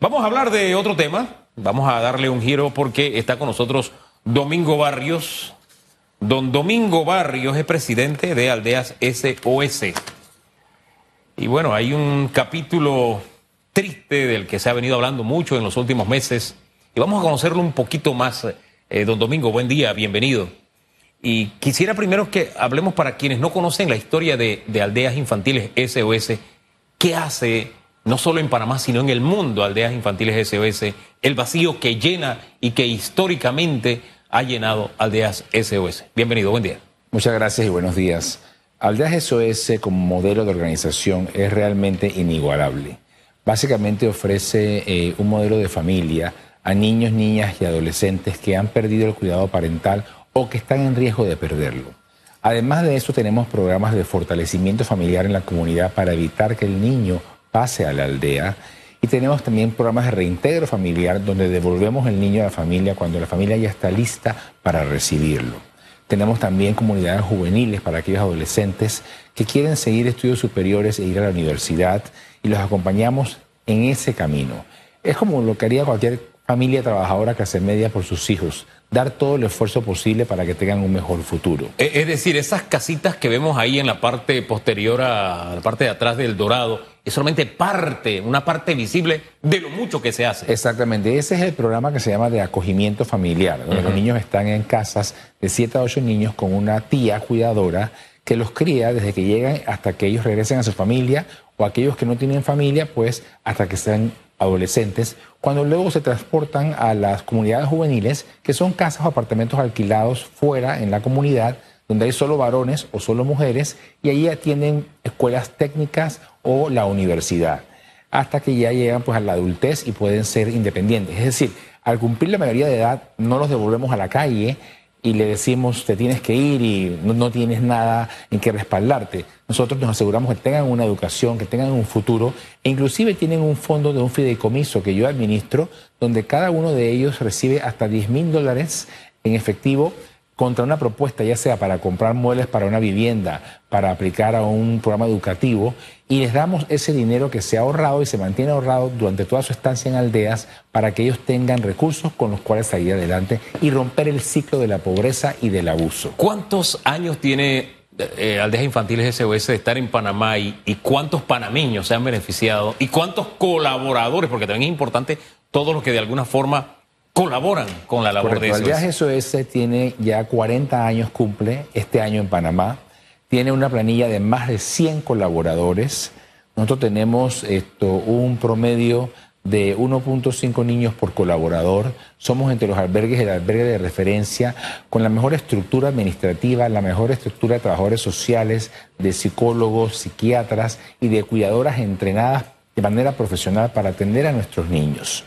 Vamos a hablar de otro tema, vamos a darle un giro porque está con nosotros Domingo Barrios. Don Domingo Barrios es presidente de Aldeas SOS. Y bueno, hay un capítulo triste del que se ha venido hablando mucho en los últimos meses y vamos a conocerlo un poquito más. Eh, don Domingo, buen día, bienvenido. Y quisiera primero que hablemos para quienes no conocen la historia de, de Aldeas Infantiles SOS, ¿qué hace no solo en Panamá, sino en el mundo Aldeas Infantiles SOS, el vacío que llena y que históricamente ha llenado Aldeas SOS? Bienvenido, buen día. Muchas gracias y buenos días. Aldeas SOS como modelo de organización es realmente inigualable. Básicamente ofrece eh, un modelo de familia a niños, niñas y adolescentes que han perdido el cuidado parental o que están en riesgo de perderlo. Además de eso, tenemos programas de fortalecimiento familiar en la comunidad para evitar que el niño pase a la aldea. Y tenemos también programas de reintegro familiar donde devolvemos el niño a la familia cuando la familia ya está lista para recibirlo. Tenemos también comunidades juveniles para aquellos adolescentes que quieren seguir estudios superiores e ir a la universidad y los acompañamos en ese camino. Es como lo que haría cualquier familia trabajadora que hace media por sus hijos, dar todo el esfuerzo posible para que tengan un mejor futuro. E, es decir, esas casitas que vemos ahí en la parte posterior a la parte de atrás del Dorado, es solamente parte, una parte visible de lo mucho que se hace. Exactamente, ese es el programa que se llama de acogimiento familiar, donde los niños están en casas de 7 a 8 niños con una tía cuidadora que los cría desde que llegan hasta que ellos regresen a su familia o aquellos que no tienen familia, pues hasta que sean adolescentes, cuando luego se transportan a las comunidades juveniles, que son casas o apartamentos alquilados fuera en la comunidad, donde hay solo varones o solo mujeres, y ahí atienden escuelas técnicas o la universidad, hasta que ya llegan pues a la adultez y pueden ser independientes. Es decir, al cumplir la mayoría de edad, no los devolvemos a la calle, y le decimos te tienes que ir y no, tienes nada en que respaldarte. Nosotros nos aseguramos que tengan una educación, que tengan un futuro e inclusive tienen un fondo de un fideicomiso que yo administro donde cada uno de ellos recibe hasta 10 mil dólares en efectivo contra una propuesta, ya sea para comprar muebles para una vivienda, para aplicar a un programa educativo, y les damos ese dinero que se ha ahorrado y se mantiene ahorrado durante toda su estancia en aldeas para que ellos tengan recursos con los cuales salir adelante y romper el ciclo de la pobreza y del abuso. ¿Cuántos años tiene eh, Aldeas Infantiles SOS de estar en Panamá y, y, cuántos panameños se han beneficiado y cuántos colaboradores, porque también es importante todos los que de alguna forma colaboran con la labor de SOS. El SOS tiene ya 40 años, cumple este año en Panamá. Tiene una planilla de más de 100 colaboradores. Nosotros tenemos esto, un promedio de 1.5 niños por colaborador. Somos entre los albergues el albergue de referencia con la mejor estructura administrativa, la mejor estructura de trabajadores sociales, de psicólogos, psiquiatras y de cuidadoras entrenadas de manera profesional para atender a nuestros niños.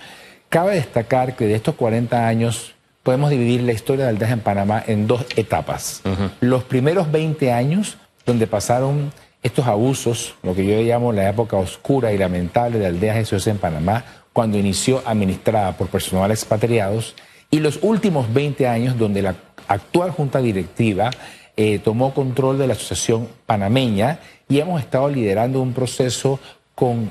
Cabe destacar que de estos 40 años podemos dividir la historia de Aldeas en Panamá en dos etapas. Los primeros 20 años, donde pasaron estos abusos, lo que yo llamo la época oscura y lamentable de Aldeas SOS en Panamá, cuando inició administrada por personal expatriados, y los últimos 20 años, donde la actual junta directiva eh, tomó control de la asociación panameña y hemos estado liderando un proceso con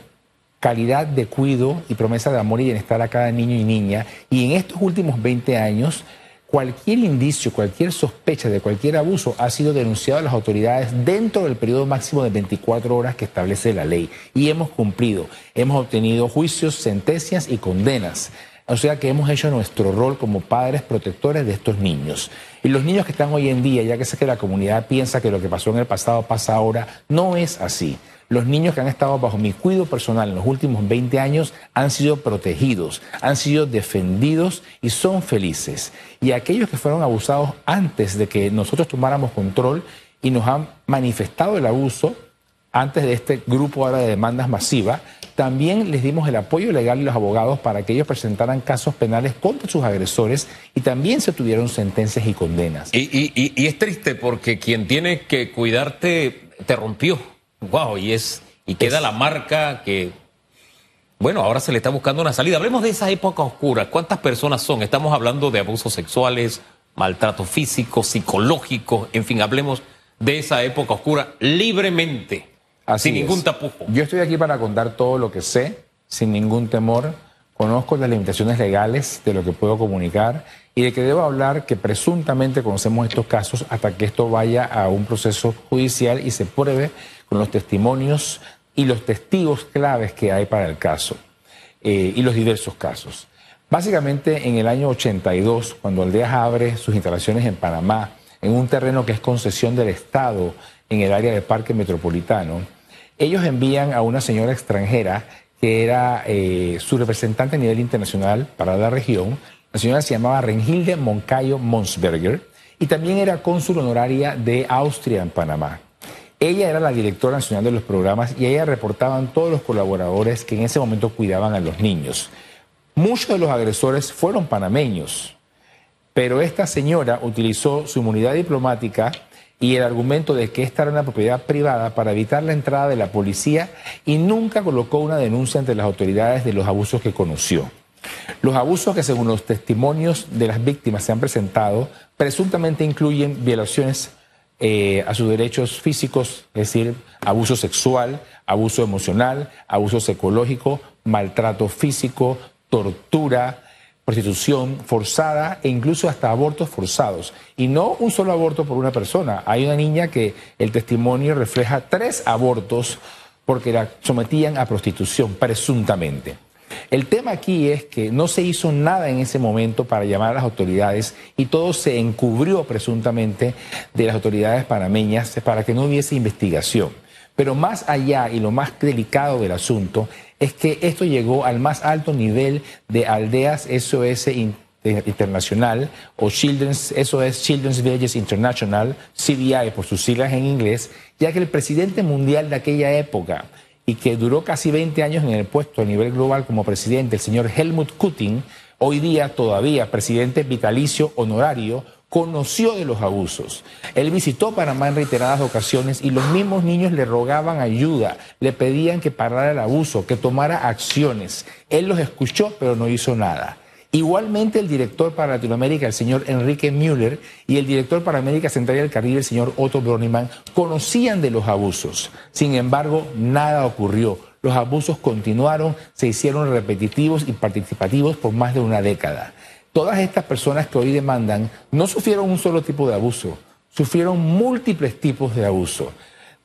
calidad de cuido y promesa de amor y bienestar a cada niño y niña. Y en estos últimos 20 años, cualquier indicio, cualquier sospecha de cualquier abuso ha sido denunciado a las autoridades dentro del periodo máximo de 24 horas que establece la ley. Y hemos cumplido. Hemos obtenido juicios, sentencias y condenas. O sea que hemos hecho nuestro rol como padres protectores de estos niños. Y los niños que están hoy en día, ya que sé que la comunidad piensa que lo que pasó en el pasado pasa ahora, no es así. Los niños que han estado bajo mi cuidado personal en los últimos 20 años han sido protegidos, han sido defendidos y son felices. Y aquellos que fueron abusados antes de que nosotros tomáramos control y nos han manifestado el abuso, antes de este grupo ahora de demandas masivas, también les dimos el apoyo legal y los abogados para que ellos presentaran casos penales contra sus agresores y también se tuvieron sentencias y condenas. Y, y es triste porque quien tiene que cuidarte te rompió. Wow, y es y queda la marca que bueno, ahora se le está buscando una salida. Hablemos de esa época oscura. ¿Cuántas personas son? Estamos hablando de abusos sexuales, maltrato físico, psicológico, en fin, hablemos de esa época oscura libremente, sin ningún tapujo. Yo estoy aquí para contar todo lo que sé, sin ningún temor conozco las limitaciones legales de lo que puedo comunicar y de que debo hablar que presuntamente conocemos estos casos hasta que esto vaya a un proceso judicial y se pruebe con los testimonios y los testigos claves que hay para el caso eh, y los diversos casos. Básicamente en el año 82, cuando Aldeas abre sus instalaciones en Panamá, en un terreno que es concesión del Estado en el área del Parque Metropolitano, ellos envían a una señora extranjera que era eh, su representante a nivel internacional para la región. La señora se llamaba Rengilde Moncayo Monsberger y también era cónsul honoraria de Austria en Panamá. Ella era la directora nacional de los programas y ella reportaban todos los colaboradores que en ese momento cuidaban a los niños. Muchos de los agresores fueron panameños, pero esta señora utilizó su inmunidad diplomática y el argumento de que esta era una propiedad privada para evitar la entrada de la policía y nunca colocó una denuncia ante las autoridades de los abusos que conoció. Los abusos que según los testimonios de las víctimas se han presentado presuntamente incluyen violaciones eh, a sus derechos físicos, es decir, abuso sexual, abuso emocional, abuso psicológico, maltrato físico, tortura, prostitución forzada e incluso hasta abortos forzados. Y no un solo aborto por una persona. Hay una niña que el testimonio refleja tres abortos porque la sometían a prostitución, presuntamente. El tema aquí es que no se hizo nada en ese momento para llamar a las autoridades y todo se encubrió presuntamente de las autoridades panameñas para que no hubiese investigación. Pero más allá y lo más delicado del asunto es que esto llegó al más alto nivel de aldeas SOS Internacional o Children's, SOS Children's Villages International, CBI por sus siglas en inglés, ya que el presidente mundial de aquella época y que duró casi 20 años en el puesto a nivel global como presidente, el señor Helmut Kutin, hoy día todavía presidente vitalicio honorario, conoció de los abusos. Él visitó Panamá en reiteradas ocasiones y los mismos niños le rogaban ayuda, le pedían que parara el abuso, que tomara acciones. Él los escuchó, pero no hizo nada. Igualmente el director para Latinoamérica, el señor Enrique Müller, y el director para América Central y el Caribe, el señor Otto Broniman, conocían de los abusos. Sin embargo, nada ocurrió. Los abusos continuaron, se hicieron repetitivos y participativos por más de una década todas estas personas que hoy demandan no sufrieron un solo tipo de abuso, sufrieron múltiples tipos de abuso,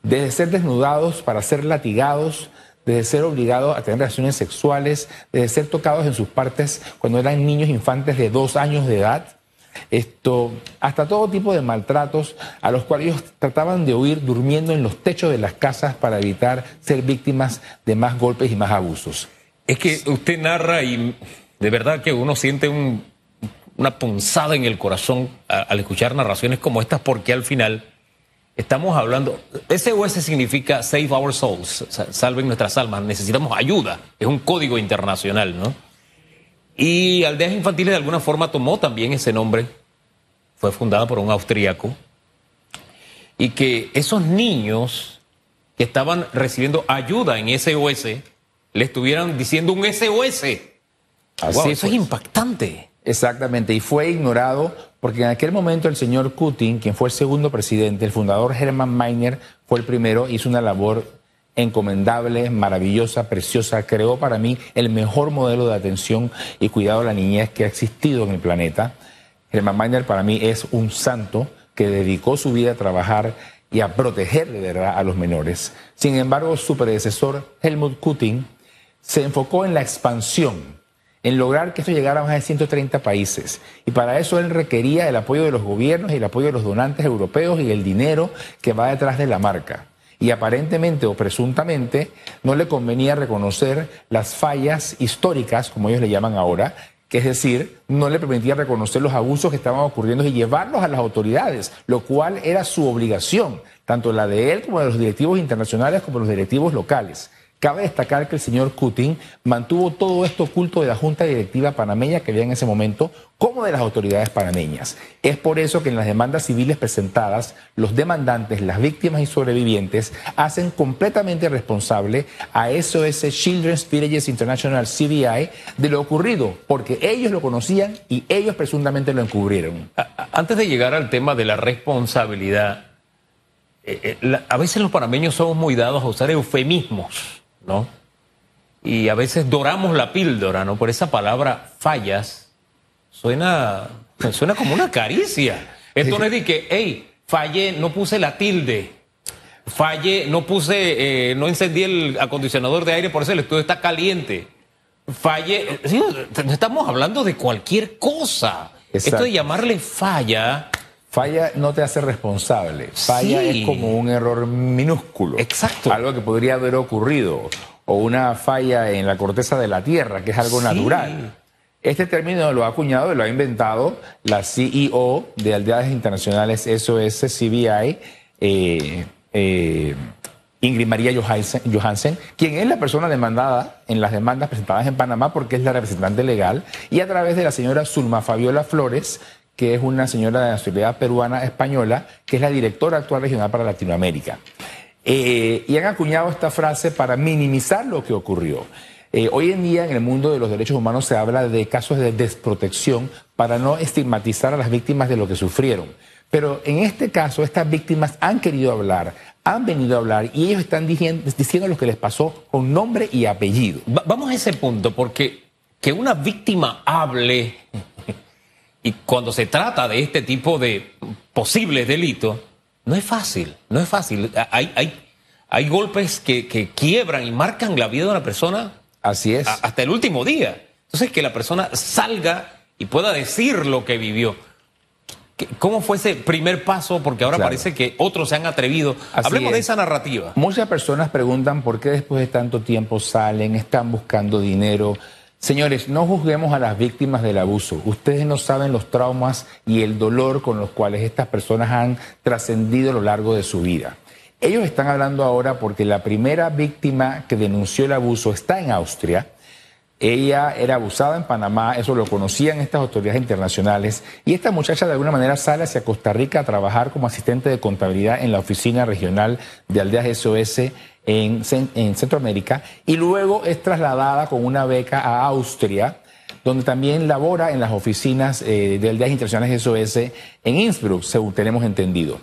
desde ser desnudados para ser latigados, desde ser obligados a tener relaciones sexuales, desde ser tocados en sus partes cuando eran niños infantes de dos años de edad, esto, hasta todo tipo de maltratos a los cuales ellos trataban de huir durmiendo en los techos de las casas para evitar ser víctimas de más golpes y más abusos. Es que usted narra y de verdad que uno siente un, una punzada en el corazón al escuchar narraciones como estas, porque al final estamos hablando. SOS significa Save Our Souls, salven nuestras almas, necesitamos ayuda, es un código internacional, ¿no? Y Aldeas Infantiles de alguna forma tomó también ese nombre, fue fundada por un austríaco, y que esos niños que estaban recibiendo ayuda en SOS le estuvieran diciendo un SOS. Así eso es impactante. Exactamente, y fue ignorado porque en aquel momento el señor Putin, quien fue el segundo presidente, el fundador Hermann Meiner fue el primero, hizo una labor encomendable, maravillosa, preciosa, creó para mí el mejor modelo de atención y cuidado a la niñez que ha existido en el planeta. Hermann Meiner para mí es un santo que dedicó su vida a trabajar y a proteger de verdad a los menores. Sin embargo, su predecesor, Helmut Putin, se enfocó en la expansión en lograr que esto llegara a más de 130 países. Y para eso él requería el apoyo de los gobiernos y el apoyo de los donantes europeos y el dinero que va detrás de la marca. Y aparentemente o presuntamente no le convenía reconocer las fallas históricas, como ellos le llaman ahora, que es decir, no le permitía reconocer los abusos que estaban ocurriendo y llevarlos a las autoridades, lo cual era su obligación, tanto la de él como de los directivos internacionales como de los directivos locales. Cabe destacar que el señor Kutin mantuvo todo esto oculto de la Junta Directiva panameña que había en ese momento, como de las autoridades panameñas. Es por eso que en las demandas civiles presentadas, los demandantes, las víctimas y sobrevivientes hacen completamente responsable a SOS Children's Villages International CBI de lo ocurrido, porque ellos lo conocían y ellos presuntamente lo encubrieron. Antes de llegar al tema de la responsabilidad, eh, eh, a veces los panameños somos muy dados a usar eufemismos ¿no? y a veces doramos la píldora, ¿no? Por esa palabra fallas, suena, suena como una caricia. Esto no es de que, hey, fallé, no puse la tilde. Fallé, no puse, eh, no encendí el acondicionador de aire, por eso el estudio está caliente. Fallé, sí, estamos hablando de cualquier cosa. Esto de llamarle falla. Falla no te hace responsable. Falla es como un error minúsculo. Exacto. Algo que podría haber ocurrido. O una falla en la corteza de la Tierra, que es algo natural. Este término lo ha acuñado y lo ha inventado la CEO de Aldeas Internacionales SOS CBI, eh, eh, Ingrid María Johansen, quien es la persona demandada en las demandas presentadas en Panamá porque es la representante legal, y a través de la señora Zulma Fabiola Flores, que es una señora de nacionalidad peruana española, que es la directora actual regional para Latinoamérica. Eh, y han acuñado esta frase para minimizar lo que ocurrió. Eh, hoy en día en el mundo de los derechos humanos se habla de casos de desprotección para no estigmatizar a las víctimas de lo que sufrieron. Pero en este caso, estas víctimas han querido hablar, han venido a hablar y ellos están diciendo, lo que les pasó con nombre y apellido. vamos a ese punto, porque que una víctima hable y cuando se trata de este tipo de posibles delitos, no es fácil, no es fácil. Hay, hay, hay golpes que, que quiebran y marcan la vida de una persona Así es. hasta el último día. Entonces, que la persona salga y pueda decir lo que vivió. ¿Cómo fue ese primer paso? Porque ahora parece que otros se han atrevido. Hablemos de esa narrativa. Muchas personas preguntan por qué después de tanto tiempo salen, están buscando dinero. Señores, no juzguemos a las víctimas del abuso. Ustedes no saben los traumas y el dolor con los cuales estas personas han trascendido a lo largo de su vida. Ellos están hablando ahora porque la primera víctima que denunció el abuso está en Austria. Ella era abusada en Panamá, eso lo conocían estas autoridades internacionales, y esta muchacha de alguna manera sale hacia Costa Rica a trabajar como asistente de contabilidad en la oficina regional de Aldeas SOS en, Centroamérica, y luego es trasladada con una beca a Austria, donde también labora en las oficinas eh, de Aldeas Internacionales SOS en Innsbruck, según tenemos entendido.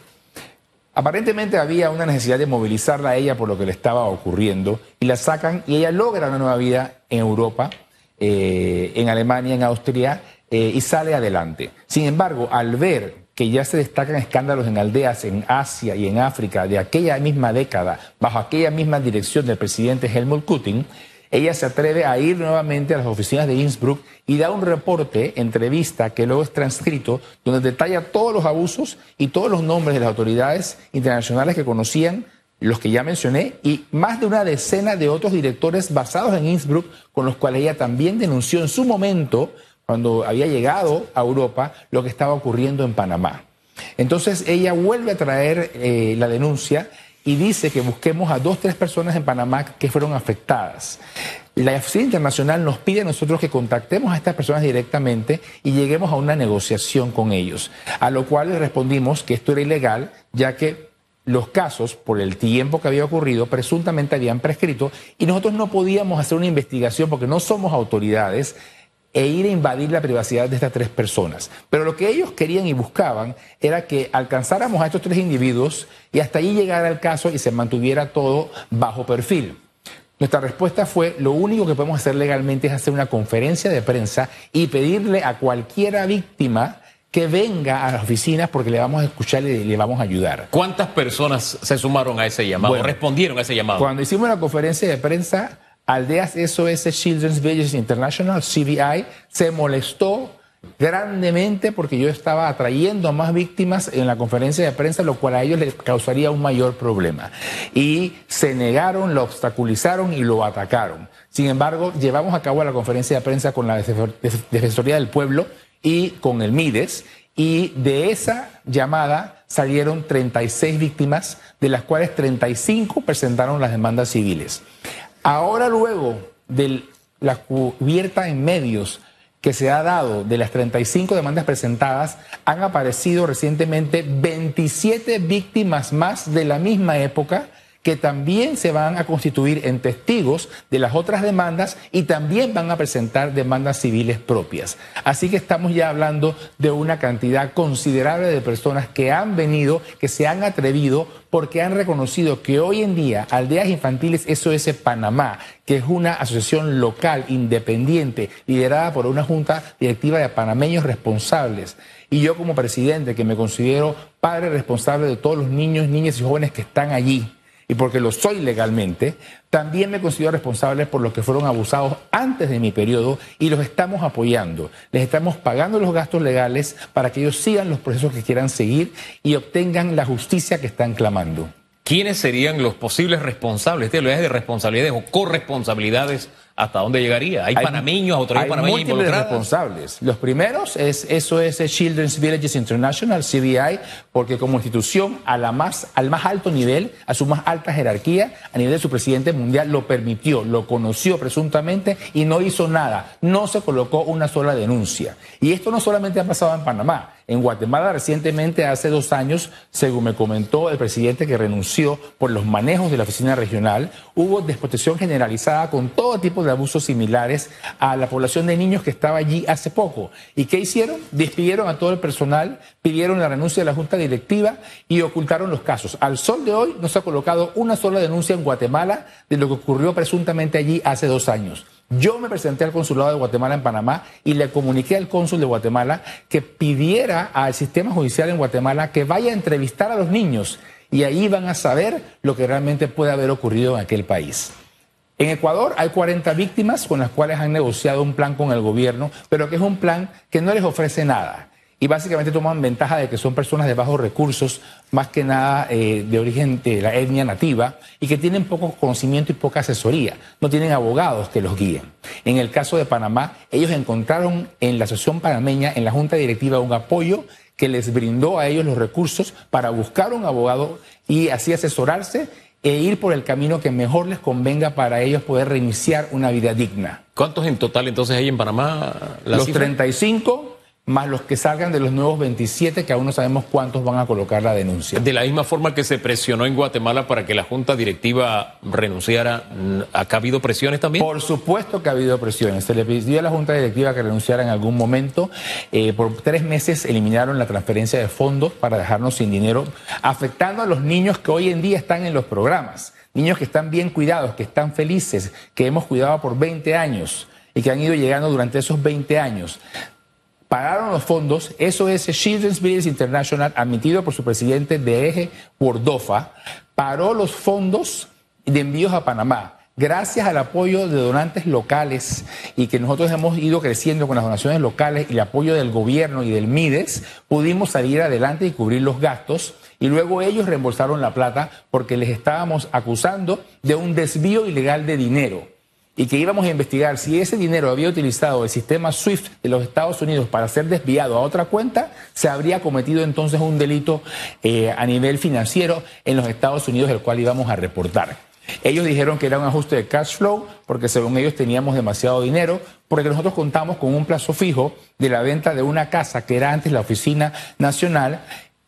Aparentemente había una necesidad de movilizarla a ella por lo que le estaba ocurriendo y la sacan y ella logra una nueva vida en Europa, eh, en Alemania, en Austria eh, y sale adelante. Sin embargo, al ver que ya se destacan escándalos en aldeas en Asia y en África de aquella misma década, bajo aquella misma dirección del presidente Helmut Kutin, ella se atreve a ir nuevamente a las oficinas de Innsbruck y da un reporte, entrevista, que luego es transcrito, donde detalla todos los abusos y todos los nombres de las autoridades internacionales que conocían, los que ya mencioné, y más de una decena de otros directores basados en Innsbruck, con los cuales ella también denunció en su momento, cuando había llegado a Europa, lo que estaba ocurriendo en Panamá. Entonces ella vuelve a traer eh, la denuncia y dice que busquemos a dos, tres personas en Panamá que fueron afectadas. La Oficina Internacional nos pide a nosotros que contactemos a estas personas directamente y lleguemos a una negociación con ellos, a lo cual les respondimos que esto era ilegal, ya que los casos, por el tiempo que había ocurrido, presuntamente habían prescrito y nosotros no podíamos hacer una investigación porque no somos autoridades e ir a invadir la privacidad de estas tres personas. Pero lo que ellos querían y buscaban era que alcanzáramos a estos tres individuos y hasta allí llegara el caso y se mantuviera todo bajo perfil. Nuestra respuesta fue, lo único que podemos hacer legalmente es hacer una conferencia de prensa y pedirle a cualquiera víctima que venga a las oficinas porque le vamos a escuchar y le vamos a ayudar. ¿Cuántas personas se sumaron a ese llamado? ¿Respondieron a ese llamado? Cuando hicimos la conferencia de prensa, Aldeas SOS Children's Villages International, CBI, se molestó grandemente porque yo estaba atrayendo a más víctimas en la conferencia de prensa, lo cual a ellos les causaría un mayor problema. Y se negaron, lo obstaculizaron y lo atacaron. Sin embargo, llevamos a cabo la conferencia de prensa con la Defensoría del Pueblo y con el MIDES, y de esa llamada salieron 36 víctimas, de las cuales 35 presentaron las demandas civiles. Ahora luego de la cubierta en medios que se ha dado de las 35 demandas presentadas, han aparecido recientemente 27 víctimas más de la misma época que también se van a constituir en testigos de las otras demandas y también van a presentar demandas civiles propias. Así que estamos ya hablando de una cantidad considerable de personas que han venido, que se han atrevido porque han reconocido que hoy en día Aldeas Infantiles SOS Panamá, que es una asociación local independiente liderada por una junta directiva de panameños responsables, y yo como presidente, que me considero padre responsable de todos los niños, niñas y jóvenes que están allí, y porque lo soy legalmente, también me considero responsable por los que fueron abusados antes de mi periodo y los estamos apoyando. Les estamos pagando los gastos legales para que ellos sigan los procesos que quieran seguir y obtengan la justicia que están clamando. ¿Quiénes serían los posibles responsables? ¿Este de responsabilidades o corresponsabilidades ¿Hasta dónde llegaría? ¿Hay, panameños, autoridades panameñas involucradas? responsables. Los primeros es eso es Children's Villages International, CBI, porque como institución a la más, al más alto nivel, a su más alta jerarquía, a nivel de su presidente mundial, lo permitió, lo conoció presuntamente y no hizo nada. No se colocó una sola denuncia. Y esto no solamente ha pasado en Panamá. En Guatemala recientemente, hace dos años, según me comentó el presidente que renunció por los manejos de la oficina regional, hubo desprotección generalizada con todo tipo de abusos similares a la población de niños que estaba allí hace poco. ¿Y qué hicieron? Despidieron a todo el personal, pidieron la renuncia de la junta directiva y ocultaron los casos. Al sol de hoy no se ha colocado una sola denuncia en Guatemala de lo que ocurrió presuntamente allí hace dos años. Yo me presenté al consulado de Guatemala en Panamá y le comuniqué al cónsul de Guatemala que pidiera al sistema judicial en Guatemala que vaya a entrevistar a los niños y ahí van a saber lo que realmente puede haber ocurrido en aquel país. En Ecuador hay 40 víctimas con las cuales han negociado un plan con el gobierno, pero que es un plan que no les ofrece nada y básicamente toman ventaja de que son personas de bajos recursos, más que nada eh, de origen de la etnia nativa, y que tienen poco conocimiento y poca asesoría, no tienen abogados que los guíen. En el caso de Panamá, ellos encontraron en la Asociación Panameña, en la Junta Directiva, un apoyo que les brindó a ellos los recursos para buscar un abogado y así asesorarse e ir por el camino que mejor les convenga para ellos poder reiniciar una vida digna. ¿Cuántos en total entonces hay en Panamá? Los 35 más los que salgan de los nuevos 27, que aún no sabemos cuántos van a colocar la denuncia. De la misma forma que se presionó en Guatemala para que la Junta Directiva renunciara, ¿ha habido presiones también? Por supuesto que ha habido presiones. Se le pidió a la Junta Directiva que renunciara en algún momento. Eh, por tres meses eliminaron la transferencia de fondos para dejarnos sin dinero, afectando a los niños que hoy en día están en los programas. Niños que están bien cuidados, que están felices, que hemos cuidado por 20 años y que han ido llegando durante esos 20 años pagaron los fondos, eso es Children's Business International, admitido por su presidente de eje Wordofa, paró los fondos de envíos a Panamá. Gracias al apoyo de donantes locales y que nosotros hemos ido creciendo con las donaciones locales y el apoyo del gobierno y del MIDES, pudimos salir adelante y cubrir los gastos y luego ellos reembolsaron la plata porque les estábamos acusando de un desvío ilegal de dinero y que íbamos a investigar si ese dinero había utilizado el sistema SWIFT de los Estados Unidos para ser desviado a otra cuenta, se habría cometido entonces un delito eh, a nivel financiero en los Estados Unidos, el cual íbamos a reportar. Ellos dijeron que era un ajuste de cash flow porque según ellos teníamos demasiado dinero, porque nosotros contamos con un plazo fijo de la venta de una casa que era antes la Oficina Nacional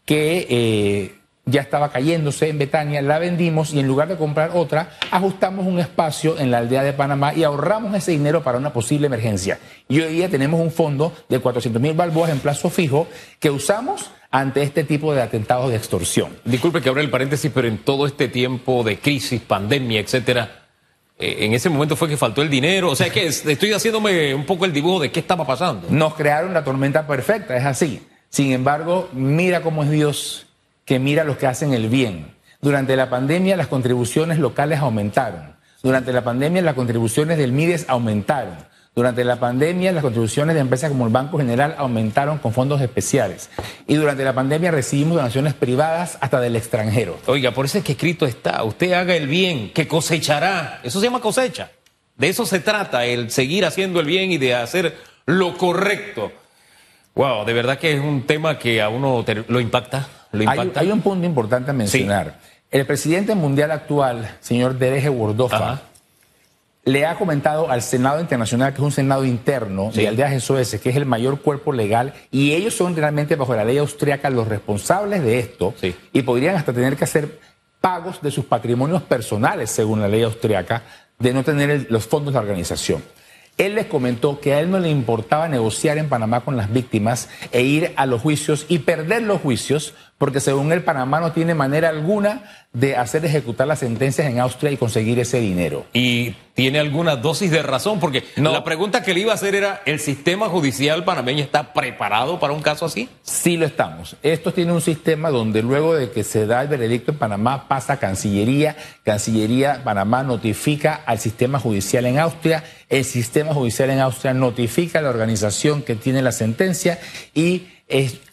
que... Eh, ya estaba cayéndose en Betania, la vendimos y en lugar de comprar otra, ajustamos un espacio en la aldea de Panamá y ahorramos ese dinero para una posible emergencia. Y hoy día tenemos un fondo de 400 mil balboas en plazo fijo que usamos ante este tipo de atentados de extorsión. Disculpe que abra el paréntesis, pero en todo este tiempo de crisis, pandemia, etcétera, eh, en ese momento fue que faltó el dinero. O sea, que estoy haciéndome un poco el dibujo de qué estaba pasando. Nos crearon la tormenta perfecta, es así. Sin embargo, mira cómo es Dios que mira los que hacen el bien. Durante la pandemia las contribuciones locales aumentaron. Durante la pandemia las contribuciones del MIDES aumentaron. Durante la pandemia las contribuciones de empresas como el Banco General aumentaron con fondos especiales. Y durante la pandemia recibimos donaciones privadas hasta del extranjero. Oiga, por eso es que escrito está, usted haga el bien, que cosechará. Eso se llama cosecha. De eso se trata, el seguir haciendo el bien y de hacer lo correcto. Wow, de verdad que es un tema que a uno lo impacta. Hay, un punto importante a mencionar. El presidente mundial actual, señor Dereje Wordofa, le ha comentado al Senado Internacional, que es un Senado interno de Aldeas SOS, que es el mayor cuerpo legal, y ellos son realmente bajo la ley austríaca los responsables de esto, y podrían hasta tener que hacer pagos de sus patrimonios personales, según la ley austriaca, de no tener los fondos de la organización. Él les comentó que a él no le importaba negociar en Panamá con las víctimas e ir a los juicios y perder los juicios, porque según él Panamá no tiene manera alguna de hacer ejecutar las sentencias en Austria y conseguir ese dinero. Y tiene alguna dosis de razón, porque la pregunta que le iba a hacer era, ¿el sistema judicial panameño está preparado para un caso así? Sí lo estamos. Esto tiene un sistema donde luego de que se da el veredicto en Panamá pasa a Cancillería, Cancillería Panamá notifica al sistema judicial en Austria, el sistema judicial en Austria notifica a la organización que tiene la sentencia y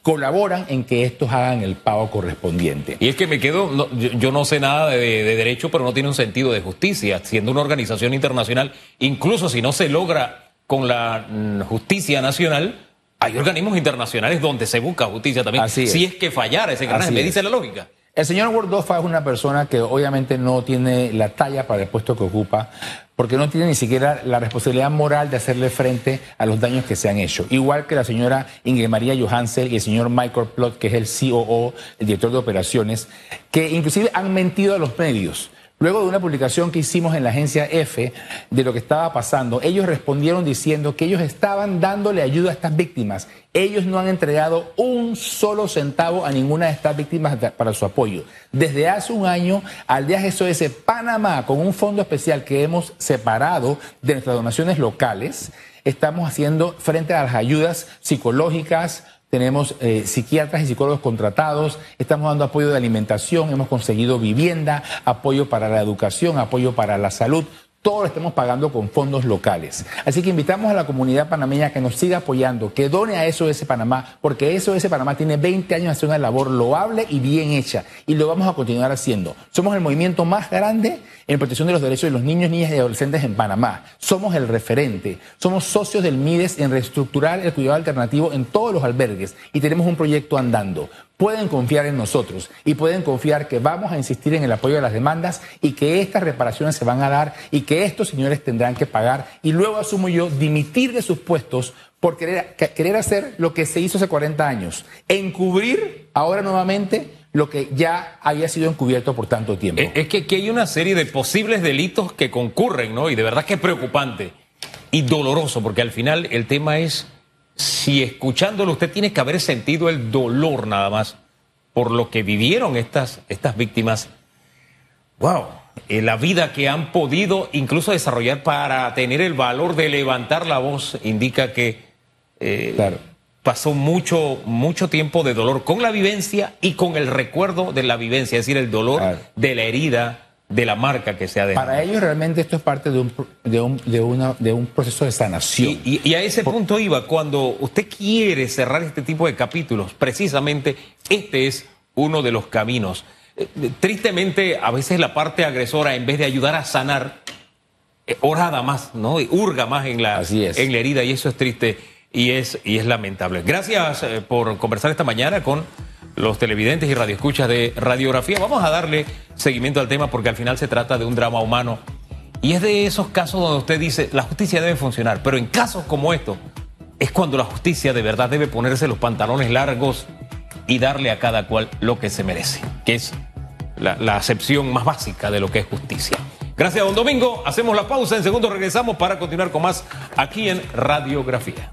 colaboran en que estos hagan el pago correspondiente. Y es que me quedo, yo, no sé nada de, derecho, pero no tiene un sentido de justicia. Siendo una organización internacional, incluso si no se logra con la mm, justicia nacional, hay organismos internacionales donde se busca justicia también. Si es que fallara ese gran, me dice la lógica. El señor Wardoffa es una persona que obviamente no tiene la talla para el puesto que ocupa, porque no tiene ni siquiera la responsabilidad moral de hacerle frente a los daños que se han hecho. Igual que la señora Ingrid María Johansel y el señor Michael Plot, que es el COO, el director de operaciones, que inclusive han mentido a los medios. Luego de una publicación que hicimos en la agencia F de lo que estaba pasando, ellos respondieron diciendo que ellos estaban dándole ayuda a estas víctimas. Ellos no han entregado un solo centavo a ninguna de estas víctimas para su apoyo. Desde hace un año, Aldeas SOS Panamá, con un fondo especial que hemos separado de nuestras donaciones locales, estamos haciendo frente a las ayudas psicológicas, tenemos eh, psiquiatras y psicólogos contratados, estamos dando apoyo de alimentación, hemos conseguido vivienda, apoyo para la educación, apoyo para la salud todo lo estamos pagando con fondos locales. Así que invitamos a la comunidad panameña que nos siga apoyando, que done a SOS Panamá, porque SOS Panamá tiene 20 años haciendo una labor loable y bien hecha, y lo vamos a continuar haciendo. Somos el movimiento más grande en protección de los derechos de los niños, niñas y adolescentes en Panamá. Somos el referente. Somos socios del MIDES en reestructurar el cuidado alternativo en todos los albergues, y tenemos un proyecto andando pueden confiar en nosotros y pueden confiar que vamos a insistir en el apoyo de las demandas y que estas reparaciones se van a dar y que estos señores tendrán que pagar y luego asumo yo dimitir de sus puestos por querer, querer hacer lo que se hizo hace 40 años, encubrir ahora nuevamente lo que ya había sido encubierto por tanto tiempo. Es que aquí hay una serie de posibles delitos que concurren, ¿no? Y de verdad que es preocupante y doloroso, porque al final el tema es si escuchándolo usted tiene que haber sentido el dolor nada más por lo que vivieron estas, estas víctimas. ¡Wow! Eh, la vida que han podido incluso desarrollar para tener el valor de levantar la voz indica que eh, pasó mucho, mucho tiempo de dolor con la vivencia y con el recuerdo de la vivencia, es decir, el dolor de la herida de la marca que se ha dejado. Para ellos realmente esto es parte de un, de un, de una, de un proceso de sanación. Y, a ese punto iba, cuando usted quiere cerrar este tipo de capítulos, precisamente este es uno de los caminos. Eh, tristemente, a veces la parte agresora, en vez de ayudar a sanar, eh, orada más, ¿no? hurga más en la, en la herida, y eso es triste y es, y es lamentable. Gracias eh, por conversar esta mañana con los televidentes y radioescuchas de radiografía. Vamos a darle seguimiento al tema porque al final se trata de un drama humano. Y es de esos casos donde usted dice, la justicia debe funcionar, pero en casos como estos es cuando la justicia de verdad debe ponerse los pantalones largos y darle a cada cual lo que se merece, que es la, acepción más básica de lo que es justicia. Gracias, don Domingo. Hacemos la pausa. En segundo regresamos para continuar con más aquí en Radiografía.